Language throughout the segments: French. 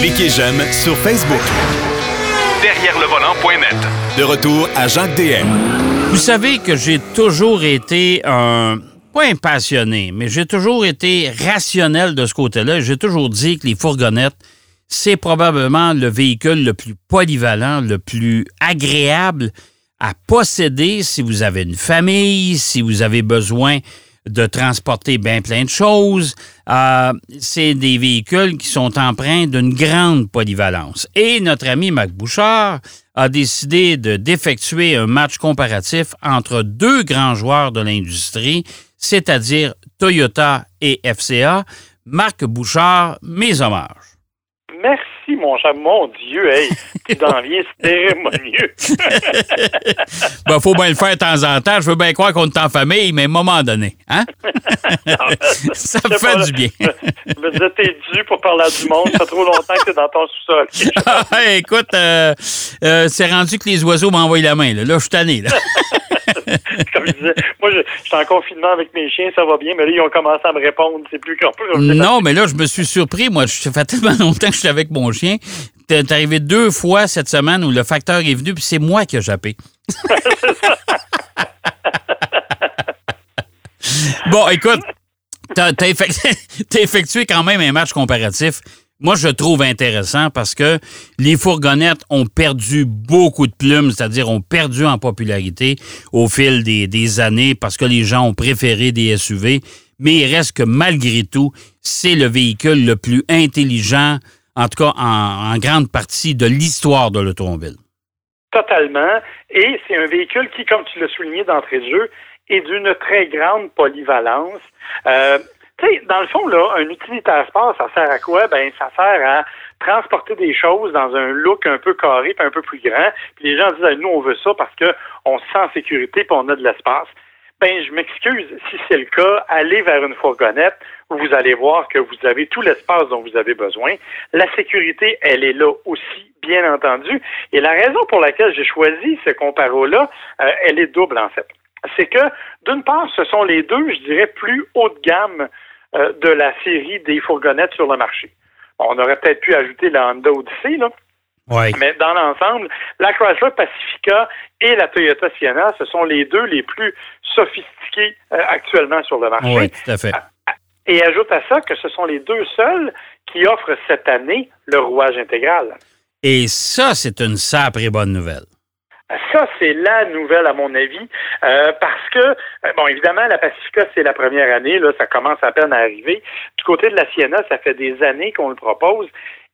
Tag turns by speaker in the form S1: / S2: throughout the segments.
S1: Cliquez j'aime sur Facebook. Derrière le volant.net. De retour à Jacques DM.
S2: Vous savez que j'ai toujours été un pas un passionné, mais j'ai toujours été rationnel de ce côté-là. J'ai toujours dit que les fourgonnettes, c'est probablement le véhicule le plus polyvalent, le plus agréable à posséder si vous avez une famille, si vous avez besoin de transporter bien plein de choses. Euh, c'est des véhicules qui sont empreints d'une grande polyvalence. Et notre ami Mac Bouchard a décidé de d'effectuer un match comparatif entre deux grands joueurs de l'industrie, c'est-à-dire Toyota et FCA. Marc Bouchard, mes hommages.
S3: Mon cher. Mon Dieu, hey, tu t'en viens cérémonieux.
S2: ben, faut bien le faire de temps en temps. Je veux bien croire qu'on est en famille, mais à un moment donné, hein? ça me fait du bien.
S3: Je me disais, t'es dû pour parler à du monde. Ça fait trop longtemps que t'es dans ton sous-sol.
S2: Ah, écoute, euh, euh, c'est rendu que les oiseaux m'envoient la main. Là, là je suis tanné. Là.
S3: Comme je disais, moi, je, suis en confinement avec mes chiens, ça va bien, mais là, ils ont commencé à me répondre. C'est plus
S2: compliqué. Non, mais là, je me suis surpris. Moi, ça fait tellement longtemps que je suis avec mon chien. T'es arrivé deux fois cette semaine où le facteur est venu, puis c'est moi qui ai jappé. bon, écoute, t'as as effectué quand même un match comparatif moi, je trouve intéressant parce que les fourgonnettes ont perdu beaucoup de plumes, c'est-à-dire ont perdu en popularité au fil des, années parce que les gens ont préféré des SUV. Mais il reste que malgré tout, c'est le véhicule le plus intelligent, en tout cas en, grande partie de l'histoire de l'automobile.
S3: Totalement. Et c'est un véhicule qui, comme tu l'as souligné d'entrée de jeu, est d'une très grande polyvalence. Euh, tu sais, dans le fond, là, un utilitaire sport, ça sert à quoi? Ben, ça sert à transporter des choses dans un look un peu carré puis un peu plus grand. Puis les gens disent, nous, on veut ça parce qu'on se sent en sécurité puis on a de l'espace. Ben, je m'excuse, si c'est le cas, allez vers une fourgonnette où vous allez voir que vous avez tout l'espace dont vous avez besoin. La sécurité, elle est là aussi, bien entendu. Et la raison pour laquelle j'ai choisi ce comparo-là, euh, elle est double, en fait. C'est que, d'une part, ce sont les deux, je dirais, plus haut de gamme euh, de la série des fourgonnettes sur le marché. On aurait peut-être pu ajouter la Honda Odyssey, là. Mais dans l'ensemble, la Chrysler Pacifica et la Toyota Sienna, ce sont les deux les plus sophistiqués euh, actuellement sur le marché.
S2: Oui, tout à fait.
S3: Et ajoute à ça que ce sont les deux seuls qui offrent cette année le rouage intégral.
S2: Et ça, c'est une sacrée bonne nouvelle.
S3: Ça, c'est la nouvelle, à mon avis, euh, parce que, euh, bon, évidemment, la Pacifica, c'est la première année, là, ça commence à peine à arriver. Du côté de la Sienna, ça fait des années qu'on le propose.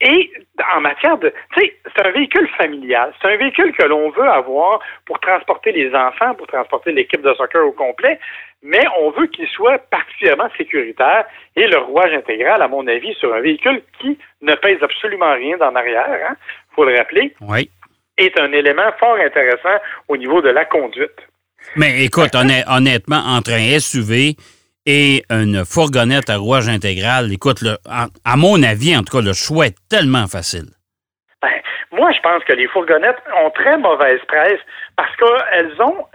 S3: Et en matière de, tu sais, c'est un véhicule familial. C'est un véhicule que l'on veut avoir pour transporter les enfants, pour transporter l'équipe de soccer au complet, mais on veut qu'il soit particulièrement sécuritaire. Et le rouage intégral, à mon avis, sur un véhicule qui ne pèse absolument rien dans l'arrière, hein, faut le rappeler.
S2: Oui
S3: est un élément fort intéressant au niveau de la conduite.
S2: Mais écoute, honnêtement, entre un SUV et une fourgonnette à rouage intégral, écoute, le, à, mon avis, en tout cas, le choix est tellement facile.
S3: Ben, moi, je pense que les fourgonnettes ont très mauvaise presse parce qu'elles ont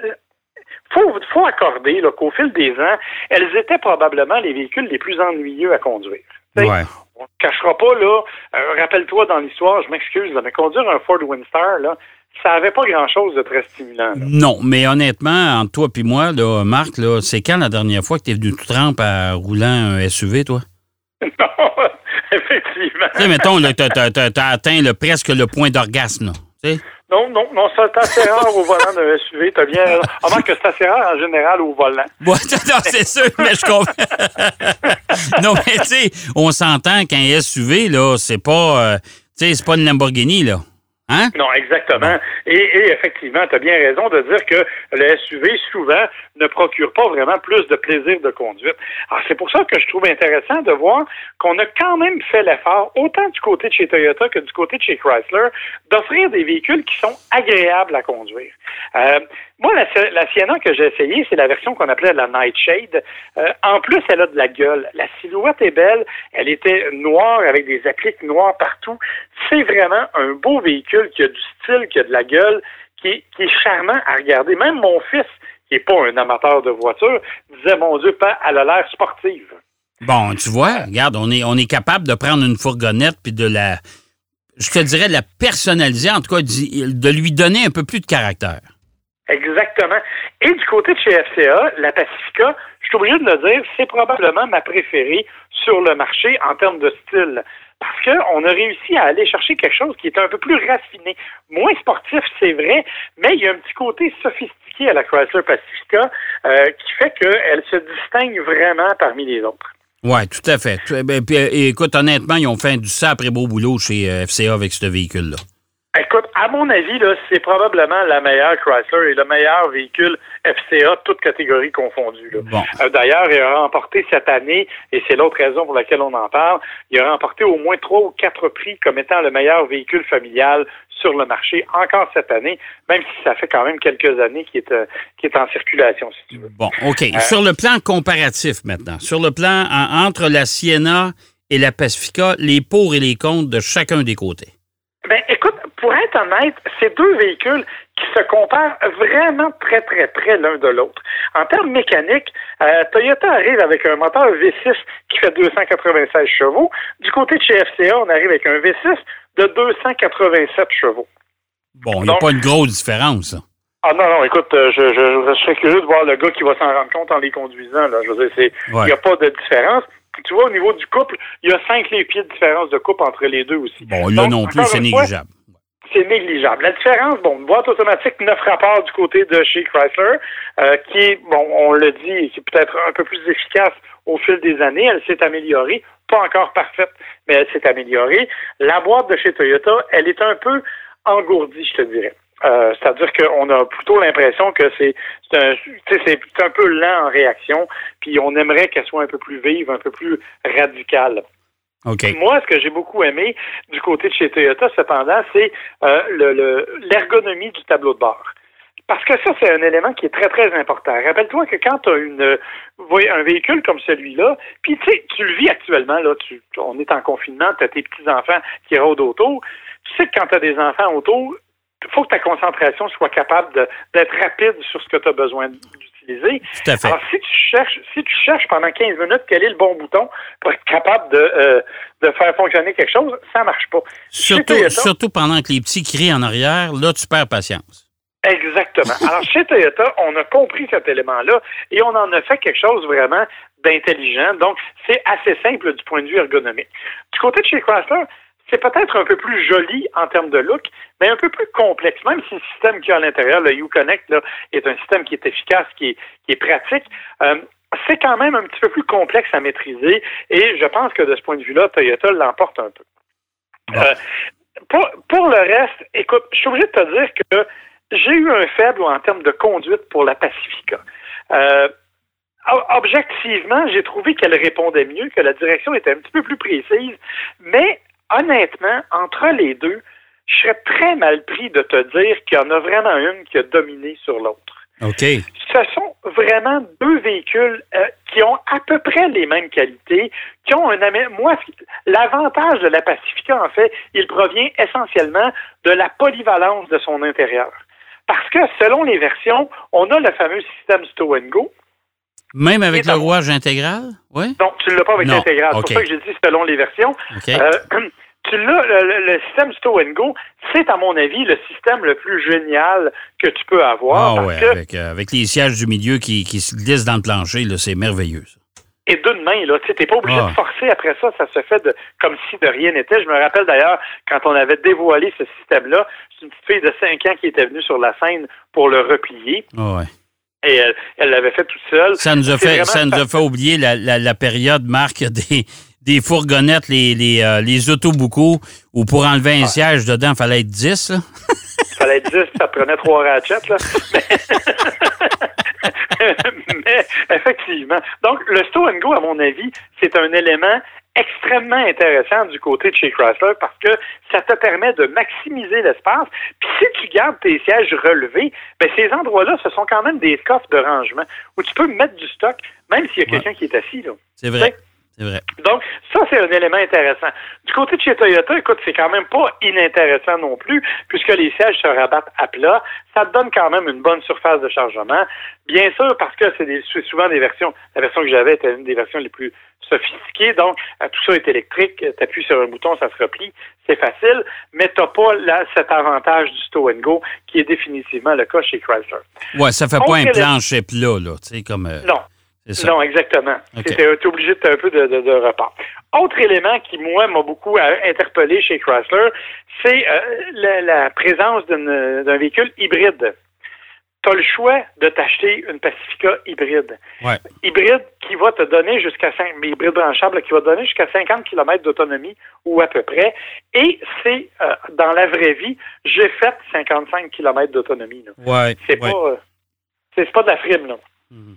S3: faut, faut accorder qu'au fil des ans, elles étaient probablement les véhicules les plus ennuyeux à conduire.
S2: Ouais
S3: on ne cachera pas, là, euh, rappelle-toi dans l'histoire, je m'excuse, mais conduire un Ford Windstar, là, ça n'avait pas grand-chose de très stimulant.
S2: Non, mais honnêtement, entre toi et moi, là, Marc, là, c'est quand la dernière fois que tu es venu tout trempe à roulant un SUV, toi?
S3: non, effectivement.
S2: Tu sais, mettons, tu as, atteint presque le point d'orgasme, tu sais?
S3: Non, non, non, c'est assez rare au volant d'un SUV. T'as bien raison. Ah, que c'est assez rare en général au volant.
S2: non, c'est sûr, mais je comprends. non, mais tu sais, on s'entend qu'un SUV, là, c'est pas, euh, tu sais, c'est pas une Lamborghini, là. Hein?
S3: Non, exactement. Et, effectivement, tu as bien raison de dire que le SUV, souvent, ne procure pas vraiment plus de plaisir de conduite. Alors, c'est pour ça que je trouve intéressant de voir qu'on a quand même fait l'effort, autant du côté de chez Toyota que du côté de chez Chrysler, d'offrir des véhicules qui sont agréables à conduire. Euh, moi, la, Sienna que j'ai essayée, c'est la version qu'on appelait la Nightshade. Euh, en plus, elle a de la gueule. La silhouette est belle. Elle était noire avec des appliques noires partout. C'est vraiment un beau véhicule qui a du style, qui a de la gueule, qui est, qui est charmant à regarder. Même mon fils, qui n'est pas un amateur de voiture, disait, mon Dieu, elle a l'air sportive.
S2: Bon, tu vois, regarde, on est, on est capable de prendre une fourgonnette puis de la, je te dirais, de la personnaliser, en tout cas, de lui donner un peu plus de caractère.
S3: Exactement. Et du côté de chez FCA, la Pacifica, je suis obligé de le dire, c'est probablement ma préférée sur le marché en termes de style. Parce qu'on a réussi à aller chercher quelque chose qui est un peu plus raffiné. Moins sportif, c'est vrai, mais il y a un petit côté sophistiqué à la Chrysler Pacifica euh, qui fait qu'elle se distingue vraiment parmi les autres.
S2: Oui, tout à fait. Ben, euh, écoute, honnêtement, ils ont fait du sacré beau boulot chez euh, FCA avec ce véhicule-là.
S3: Écoute, à mon avis, c'est probablement la meilleure Chrysler et le meilleur véhicule FCA, toutes catégories confondues. Euh, d'ailleurs, il a remporté cette année, et c'est l'autre raison pour laquelle on en parle, il a remporté au moins trois ou quatre prix comme étant le meilleur véhicule familial sur le marché encore cette année, même si ça fait quand même quelques années qu'il est, euh, est en circulation, si tu veux.
S2: Bon, OK. Euh, sur le plan comparatif maintenant, sur le plan entre la Sienna et la Pacifica, les pour et les contre de chacun des côtés.
S3: Pour être honnête, c'est deux véhicules qui se comparent vraiment très, très près l'un de l'autre. En termes mécaniques, euh, Toyota arrive avec un moteur V6 qui fait 296 chevaux. Du côté de chez FCA, on arrive avec un V6 de 287 chevaux.
S2: Bon, il n'y a pas une grosse différence.
S3: Ah non, non, écoute, euh, je, je, je serais curieux de voir le gars qui va s'en rendre compte en les conduisant. Là. Je veux dire, il n'y a pas de différence tu vois, au niveau du couple, il y a cinq les pieds de différence de couple entre les deux aussi.
S2: Bon, là non plus, c'est négligeable.
S3: Négligeable. La différence, bon, une boîte automatique, neuf rapports du côté de chez Chrysler, euh, qui est, bon, on le dit, qui est peut-être un peu plus efficace au fil des années. Elle s'est améliorée. Pas encore parfaite, mais elle s'est améliorée. La boîte de chez Toyota, elle est un peu engourdie, je te dirais. Euh, c'est-à-dire qu'on a plutôt l'impression que c'est un, un peu lent en réaction, puis on aimerait qu'elle soit un peu plus vive, un peu plus radicale. Moi, ce que j'ai beaucoup aimé du côté de chez Toyota, cependant, c'est euh, l'ergonomie du tableau de bord. Parce que ça, c'est un élément qui est très, très important. Rappelle-toi que quand tu as une, un véhicule comme celui-là, puis tu sais, tu le vis actuellement, là, tu, on est en confinement, tu as tes petits-enfants qui rôdent autour. Tu sais que quand tu as des enfants autour, il faut que ta concentration soit capable d'être rapide sur ce que tu as besoin Alors, si tu cherches, si tu cherches pendant 15 minutes quel est le bon bouton pour être capable de, euh, de faire fonctionner quelque chose, ça marche pas.
S2: Surtout, surtout pendant que les petits crient en arrière, là, tu perds patience.
S3: Exactement. Alors, chez Toyota, on a compris cet élément-là et on en a fait quelque chose vraiment d'intelligent. Donc, c'est assez simple du point de vue ergonomique. Du côté de chez Chrysler, c'est peut-être un peu plus joli en termes de look, mais un peu plus complexe. Même si le système qui a à l'intérieur, le UConnect, là, est un système qui est efficace, qui est, pratique, euh, c'est quand même un petit peu plus complexe à maîtriser. Et je pense que de ce point de vue-là, Toyota l'emporte un peu. Euh, pour, le reste, écoute, je suis obligé de te dire que j'ai eu un faible en termes de conduite pour la Pacifica. Euh, objectivement, j'ai trouvé qu'elle répondait mieux, que la direction était un petit peu plus précise, mais honnêtement, entre les deux, je serais très mal pris de te dire qu'il y en a vraiment une qui a dominé sur l'autre.
S2: OK.
S3: Ce sont vraiment deux véhicules euh, qui ont à peu près les mêmes qualités, qui ont un moi l'avantage de la Pacifica en fait, il provient essentiellement de la polyvalence de son intérieur. Parce que selon les versions, on a le fameux système Stow Go.
S2: Même avec le rouage intégral? Oui?
S3: Non, tu ne l'as pas avec l'intégral. C'est pour ça que j'ai dit selon les versions. Euh, tu l'as, le, système Stow Go, c'est à mon avis le système le plus génial que tu peux avoir.
S2: Ah ouais, euh, avec, les sièges du milieu qui, se glissent dans le plancher, c'est merveilleux.
S3: Et d'une main, là, tu n'es pas obligé ah. de forcer après ça, ça se fait de, comme si de rien n'était. Je me rappelle d'ailleurs, quand on avait dévoilé ce système-là, c'est une petite fille de 5 ans qui était venue sur la scène pour le replier.
S2: Ah ouais.
S3: Et elle l'avait fait toute seule.
S2: Ça nous a fait, ça nous a fait oublier la, la, période, Marc, des, des fourgonnettes, les, les, euh, les autoboucos, où pour enlever un siège dedans, il fallait être 10.
S3: Il fallait être 10, ça prenait trois ratchets. Là. Mais, effectivement. Donc, le Stow Go, à mon avis, c'est un élément extrêmement intéressant du côté de chez Chrysler parce que ça te permet de maximiser l'espace. Puis si tu gardes tes sièges relevés, ben ces endroits-là, ce sont quand même des coffres de rangement où tu peux mettre du stock, même s'il y a quelqu'un qui est assis. là.
S2: C'est vrai. Vrai.
S3: Donc, ça, c'est un élément intéressant. Du côté de chez Toyota, écoute, c'est quand même pas inintéressant non plus, puisque les sièges se rabattent à plat. Ça te donne quand même une bonne surface de chargement. Bien sûr, parce que c'est souvent des versions, la version que j'avais était une des versions les plus sophistiqué. Donc, tout ça est électrique. Tu appuies sur un bouton, ça se replie. C'est facile, mais tu n'as pas là, cet avantage du Stow Go qui est définitivement le cas chez Chrysler.
S2: Ouais, ça fait pas un plancher plat, là, tu sais, comme...
S3: non. Non, exactement. Tu es obligé de faire un peu de, de, repart. Autre élément qui, moi, m'a beaucoup euh, interpellé chez Chrysler, c'est euh, la, présence d'un véhicule hybride. Tu as le choix de t'acheter une Pacifica hybride. Hybride qui va te donner jusqu'à 5, hybride branchable qui va te donner jusqu'à 50 km d'autonomie ou à peu près. Et c'est euh, dans la vraie vie, j'ai fait 55 km d'autonomie.
S2: Ouais,
S3: c'est pas c'est pas de la frime là. Mhm.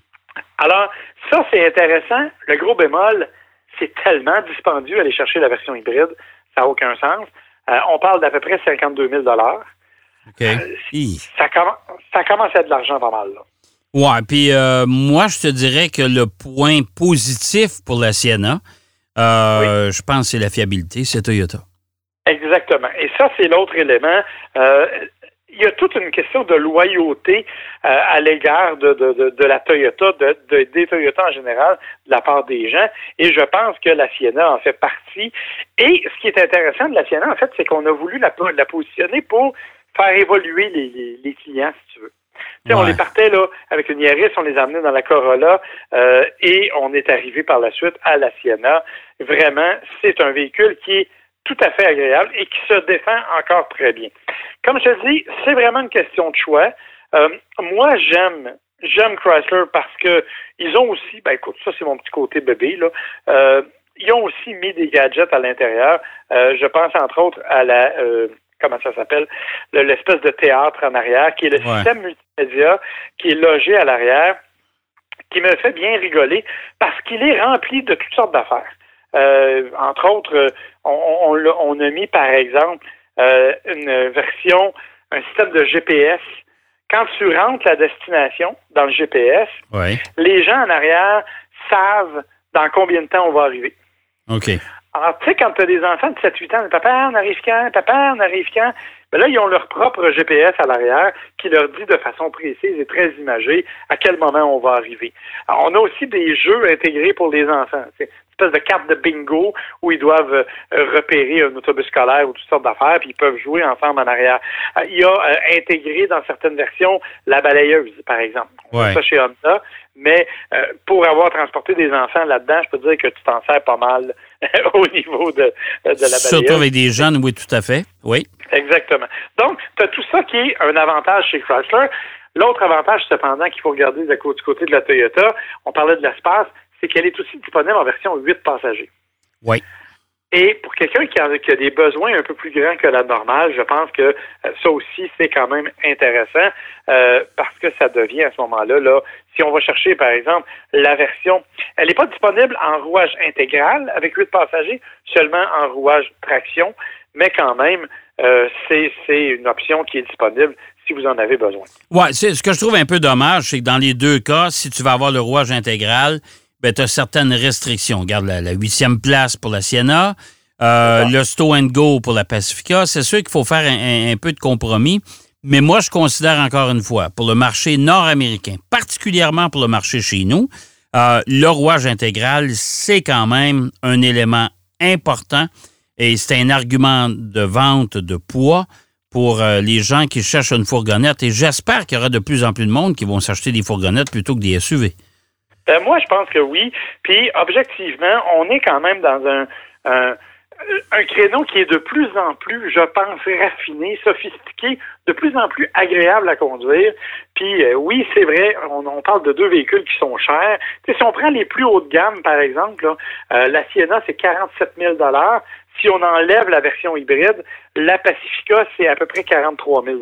S3: Alors, ça, c'est intéressant. Le gros bémol, c'est tellement dispendieux aller chercher la version hybride, ça n'a aucun sens. Euh, on parle d'à peu près 52 000
S2: OK. Euh,
S3: ça, commence à être de l'argent pas mal. Là.
S2: Ouais, puis euh, moi, je te dirais que le point positif pour la Sienna, je pense, c'est la fiabilité, c'est Toyota.
S3: Exactement. Et ça, c'est l'autre élément il y a toute une question de loyauté euh, à l'égard de, de, de, la Toyota, de, des Toyota en général, de la part des gens. Et je pense que la Sienna en fait partie. Et ce qui est intéressant de la Sienna, en fait, c'est qu'on a voulu la, la positionner pour faire évoluer les, les, clients, si tu veux. On les partait là avec une Yaris, on les amenait dans la Corolla euh, et on est arrivé par la suite à la Sienna. Vraiment, c'est un véhicule qui est tout à fait agréable et qui se défend encore très bien. Comme je te dis, c'est vraiment une question de choix. Euh, moi, j'aime j'aime Chrysler parce que ils ont aussi, ben écoute, ça c'est mon petit côté bébé là. Euh, ils ont aussi mis des gadgets à l'intérieur. Euh, je pense entre autres à la comment ça s'appelle, l'espèce de théâtre en arrière, qui est le système multimédia qui est logé à l'arrière, qui me fait bien rigoler parce qu'il est rempli de toutes sortes d'affaires. Euh, entre autres, on, on, a mis, par exemple, euh, une version, un système de GPS. Quand tu rentres la destination dans le GPS, les gens en arrière savent dans combien de temps on va arriver.
S2: OK.
S3: Alors, tu sais, quand tu as des enfants de 7-8 ans, papa, on arrive quand? Papa, on arrive quand? Ben là, ils ont leur propre GPS à l'arrière qui leur dit de façon précise et très imagée à quel moment on va arriver. Alors, on a aussi des jeux intégrés pour les enfants espèce de carte de bingo où ils doivent euh, repérer un autobus scolaire ou toutes sortes d'affaires, puis ils peuvent jouer ensemble en arrière. Euh, il y a euh, intégré dans certaines versions la balayeuse, par exemple.
S2: Ouais.
S3: Ça chez Honda. Mais pour avoir transporté des enfants là-dedans, je peux dire que tu t'en sers pas mal au niveau de, de la balayeuse.
S2: Surtout avec des jeunes, oui, tout à fait. Oui.
S3: Exactement. Donc, tu as tout ça qui est un avantage chez Chrysler. L'autre avantage, cependant, qu'il faut regarder du côté de la Toyota, on parlait de l'espace, c'est qu'elle est aussi disponible en version 8 passagers.
S2: Oui.
S3: Et pour quelqu'un qui, a, des besoins un peu plus grands que la normale, je pense que euh, ça aussi, c'est quand même intéressant euh, parce que ça devient à ce moment-là, là, si on va chercher, par exemple, la version, elle n'est pas disponible en rouage intégral avec 8 passagers, seulement en rouage traction, mais quand même, euh, c'est une option qui est disponible si vous en avez besoin.
S2: Oui, ce que je trouve un peu dommage, c'est que dans les deux cas, si tu vas avoir le rouage intégral, ben, tu as certaines restrictions. Regarde la huitième place pour la Siena, euh, le Stow and Go pour la Pacifica. C'est sûr qu'il faut faire un, peu de compromis. Mais moi, je considère encore une fois, pour le marché nord-américain, particulièrement pour le marché chez nous, euh, le rouage intégral, c'est quand même un élément important et c'est un argument de vente de poids pour euh, les gens qui cherchent une fourgonnette. Et j'espère qu'il y aura de plus en plus de monde qui vont s'acheter des fourgonnettes plutôt que des SUV.
S3: Ben, moi, je pense que oui. Puis, objectivement, on est quand même dans un, un, créneau qui est de plus en plus, je pense, raffiné, sophistiqué, de plus en plus agréable à conduire. Puis, euh, oui, c'est vrai, on, parle de deux véhicules qui sont chers. si on prend les plus hauts de gamme, par exemple, euh, la Sienna, c'est 47 000 Si on enlève la version hybride, la Pacifica, c'est à peu près 43 000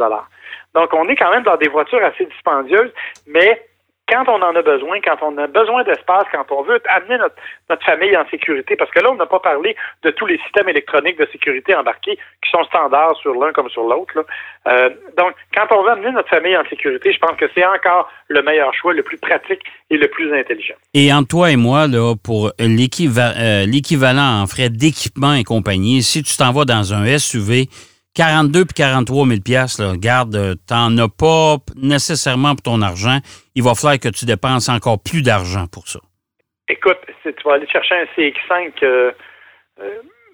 S3: Donc, on est quand même dans des voitures assez dispendieuses, mais quand on en a besoin, quand on a besoin d'espace, quand on veut amener notre, famille en sécurité, parce que là, on n'a pas parlé de tous les systèmes électroniques de sécurité embarqués qui sont standards sur l'un comme sur l'autre. Euh, donc, quand on veut amener notre famille en sécurité, je pense que c'est encore le meilleur choix, le plus pratique et le plus intelligent.
S2: Et entre toi et moi, là, pour euh, l'équivalent en frais d'équipement et compagnie, si tu t'en vas dans un SUV, 42 puis 43 000 pièces, garde, euh, t'en as pas nécessairement pour ton argent. Il va falloir que tu dépenses encore plus d'argent pour ça.
S3: Écoute, tu vas aller chercher un CX5, euh,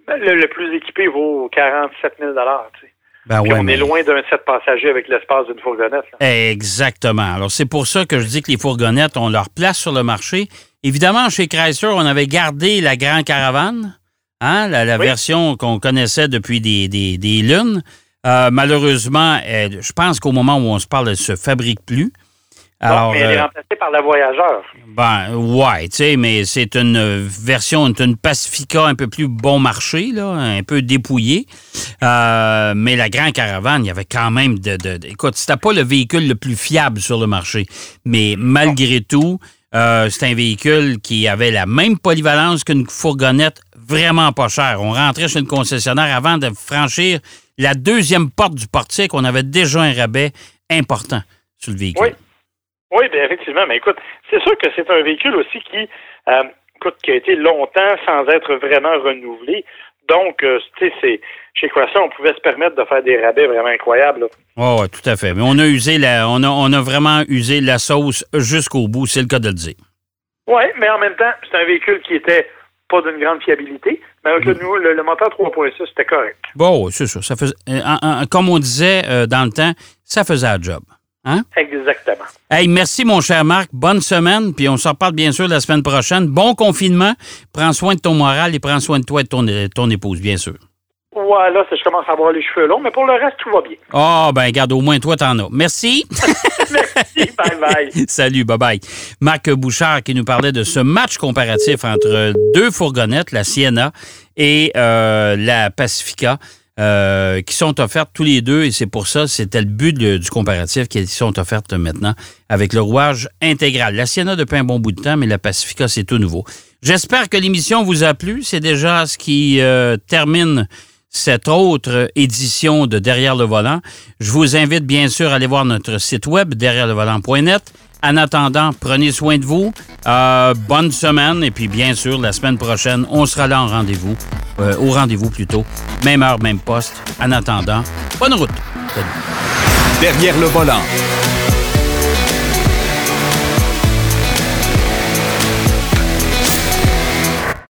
S3: ben, le, plus équipé vaut 47 000 tu sais.
S2: Ben
S3: on est loin d'un set passagers avec l'espace d'une fourgonnette.
S2: Exactement. Alors, c'est pour ça que je dis que les fourgonnettes ont leur place sur le marché. Évidemment, chez Chrysler, on avait gardé la Grand Caravane, hein, la, version qu'on connaissait depuis des, des, lunes. Euh, malheureusement, je pense qu'au moment où on se parle, elle ne se fabrique plus.
S3: Alors, mais elle est euh, remplacée par la Voyageur.
S2: Ben, ouais, tu sais, mais c'est une version, une Pacifica un peu plus bon marché, là, un peu dépouillée. Euh, mais la Grand Caravane, il y avait quand même de. de, écoute, c'était pas le véhicule le plus fiable sur le marché, mais malgré tout, euh, c'est un véhicule qui avait la même polyvalence qu'une fourgonnette vraiment pas chère. On rentrait chez le concessionnaire avant de franchir la deuxième porte du portique. On avait déjà un rabais important sur le véhicule.
S3: Oui. Oui, bien effectivement. Mais écoute, c'est sûr que c'est un véhicule aussi qui, euh, qui a été longtemps sans être vraiment renouvelé. Donc, euh, tu sais, chez Croissant, on pouvait se permettre de faire des rabais vraiment incroyables.
S2: Oui, ouais, tout à fait. Mais on a usé la, on a, on a vraiment usé la sauce jusqu'au bout, c'est le cas de le dire.
S3: Oui, mais en même temps, c'est un véhicule qui était pas d'une grande fiabilité, mais avec le, mm. le, moteur 3.6, c'était correct.
S2: Bon, c'est ça. ça faisait, euh, comme on disait dans le temps, ça faisait un job. Hein?
S3: Exactement.
S2: Hey, merci, mon cher Marc. Bonne semaine. Puis on s'en reparle bien sûr la semaine prochaine. Bon confinement. Prends soin de ton moral et prends soin de toi et de ton, ton épouse, bien sûr.
S3: Ouais, là, je commence à avoir les cheveux longs, mais pour le reste, tout va bien.
S2: Ah, oh, ben, garde, au moins, toi, t'en as. Merci.
S3: Merci. Bye bye.
S2: Salut, bye bye. Marc Bouchard qui nous parlait de ce match comparatif entre deux fourgonnettes, la Sienna et euh, la Pacifica. Euh, qui sont offertes tous les deux, et c'est pour ça, c'était le but du comparatif, qui sont offertes maintenant avec le rouage intégral. La Sienna depuis un bon bout de temps, mais la Pacifica, c'est tout nouveau. J'espère que l'émission vous a plu. C'est déjà ce qui euh, termine cette autre édition de Derrière le volant. Je vous invite bien sûr à aller voir notre site web derrière le volant.net. En attendant, prenez soin de vous. Euh, bonne semaine. Et puis, bien sûr, la semaine prochaine, on sera là en rendez-vous. Euh, au rendez-vous plutôt. Même heure, même poste. En attendant, bonne route.
S1: Derrière le volant.